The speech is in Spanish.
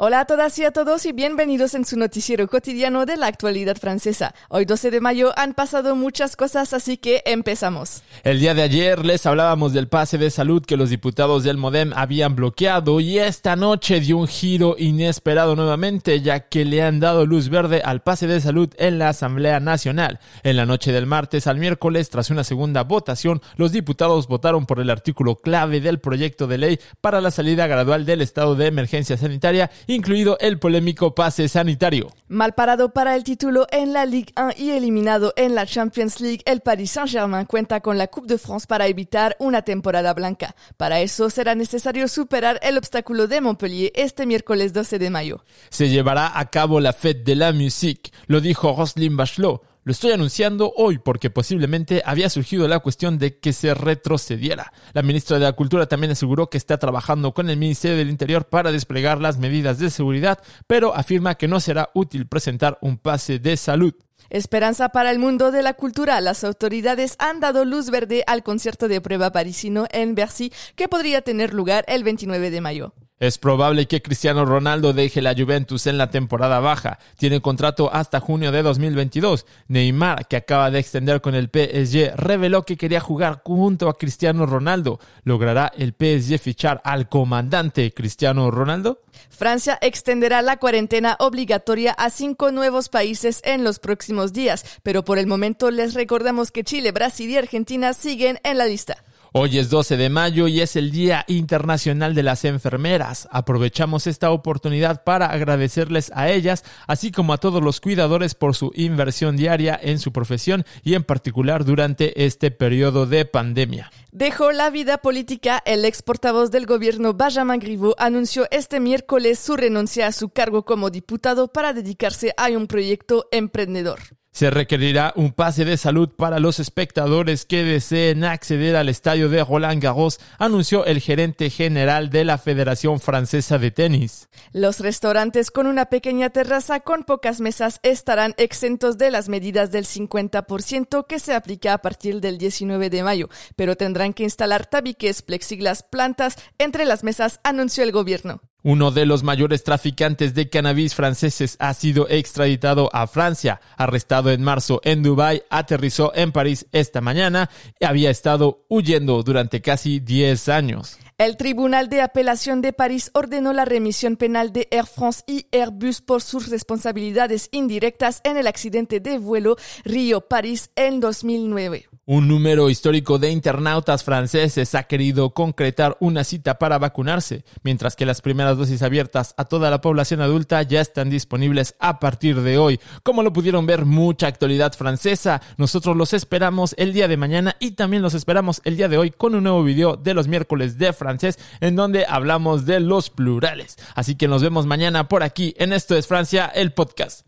Hola a todas y a todos y bienvenidos en su noticiero cotidiano de la actualidad francesa. Hoy 12 de mayo han pasado muchas cosas, así que empezamos. El día de ayer les hablábamos del pase de salud que los diputados del Modem habían bloqueado y esta noche dio un giro inesperado nuevamente ya que le han dado luz verde al pase de salud en la Asamblea Nacional. En la noche del martes al miércoles, tras una segunda votación, los diputados votaron por el artículo clave del proyecto de ley para la salida gradual del estado de emergencia sanitaria incluido el polémico pase sanitario. Mal parado para el título en la Ligue 1 y eliminado en la Champions League, el Paris Saint-Germain cuenta con la Coupe de France para evitar una temporada blanca. Para eso será necesario superar el obstáculo de Montpellier este miércoles 12 de mayo. Se llevará a cabo la Fête de la Musique, lo dijo Roselyne Bachelot. Lo estoy anunciando hoy porque posiblemente había surgido la cuestión de que se retrocediera. La ministra de la Cultura también aseguró que está trabajando con el Ministerio del Interior para desplegar las medidas de seguridad, pero afirma que no será útil presentar un pase de salud. Esperanza para el mundo de la cultura. Las autoridades han dado luz verde al concierto de prueba parisino en Bercy que podría tener lugar el 29 de mayo. Es probable que Cristiano Ronaldo deje la Juventus en la temporada baja. Tiene contrato hasta junio de 2022. Neymar, que acaba de extender con el PSG, reveló que quería jugar junto a Cristiano Ronaldo. ¿Logrará el PSG fichar al comandante Cristiano Ronaldo? Francia extenderá la cuarentena obligatoria a cinco nuevos países en los próximos días, pero por el momento les recordamos que Chile, Brasil y Argentina siguen en la lista. Hoy es 12 de mayo y es el Día Internacional de las Enfermeras. Aprovechamos esta oportunidad para agradecerles a ellas, así como a todos los cuidadores por su inversión diaria en su profesión y en particular durante este periodo de pandemia. Dejó la vida política. El ex portavoz del gobierno Benjamin Griveaux anunció este miércoles su renuncia a su cargo como diputado para dedicarse a un proyecto emprendedor. Se requerirá un pase de salud para los espectadores que deseen acceder al estadio de Roland Garros, anunció el gerente general de la Federación Francesa de Tenis. Los restaurantes con una pequeña terraza con pocas mesas estarán exentos de las medidas del 50% que se aplica a partir del 19 de mayo, pero tendrán que instalar tabiques, plexiglas, plantas entre las mesas, anunció el gobierno. Uno de los mayores traficantes de cannabis franceses ha sido extraditado a Francia. Arrestado en marzo en Dubái, aterrizó en París esta mañana y había estado huyendo durante casi 10 años. El Tribunal de Apelación de París ordenó la remisión penal de Air France y Airbus por sus responsabilidades indirectas en el accidente de vuelo Río-París en 2009. Un número histórico de internautas franceses ha querido concretar una cita para vacunarse, mientras que las primeras dosis abiertas a toda la población adulta ya están disponibles a partir de hoy. Como lo pudieron ver, mucha actualidad francesa. Nosotros los esperamos el día de mañana y también los esperamos el día de hoy con un nuevo video de los miércoles de francés en donde hablamos de los plurales. Así que nos vemos mañana por aquí en Esto es Francia, el podcast.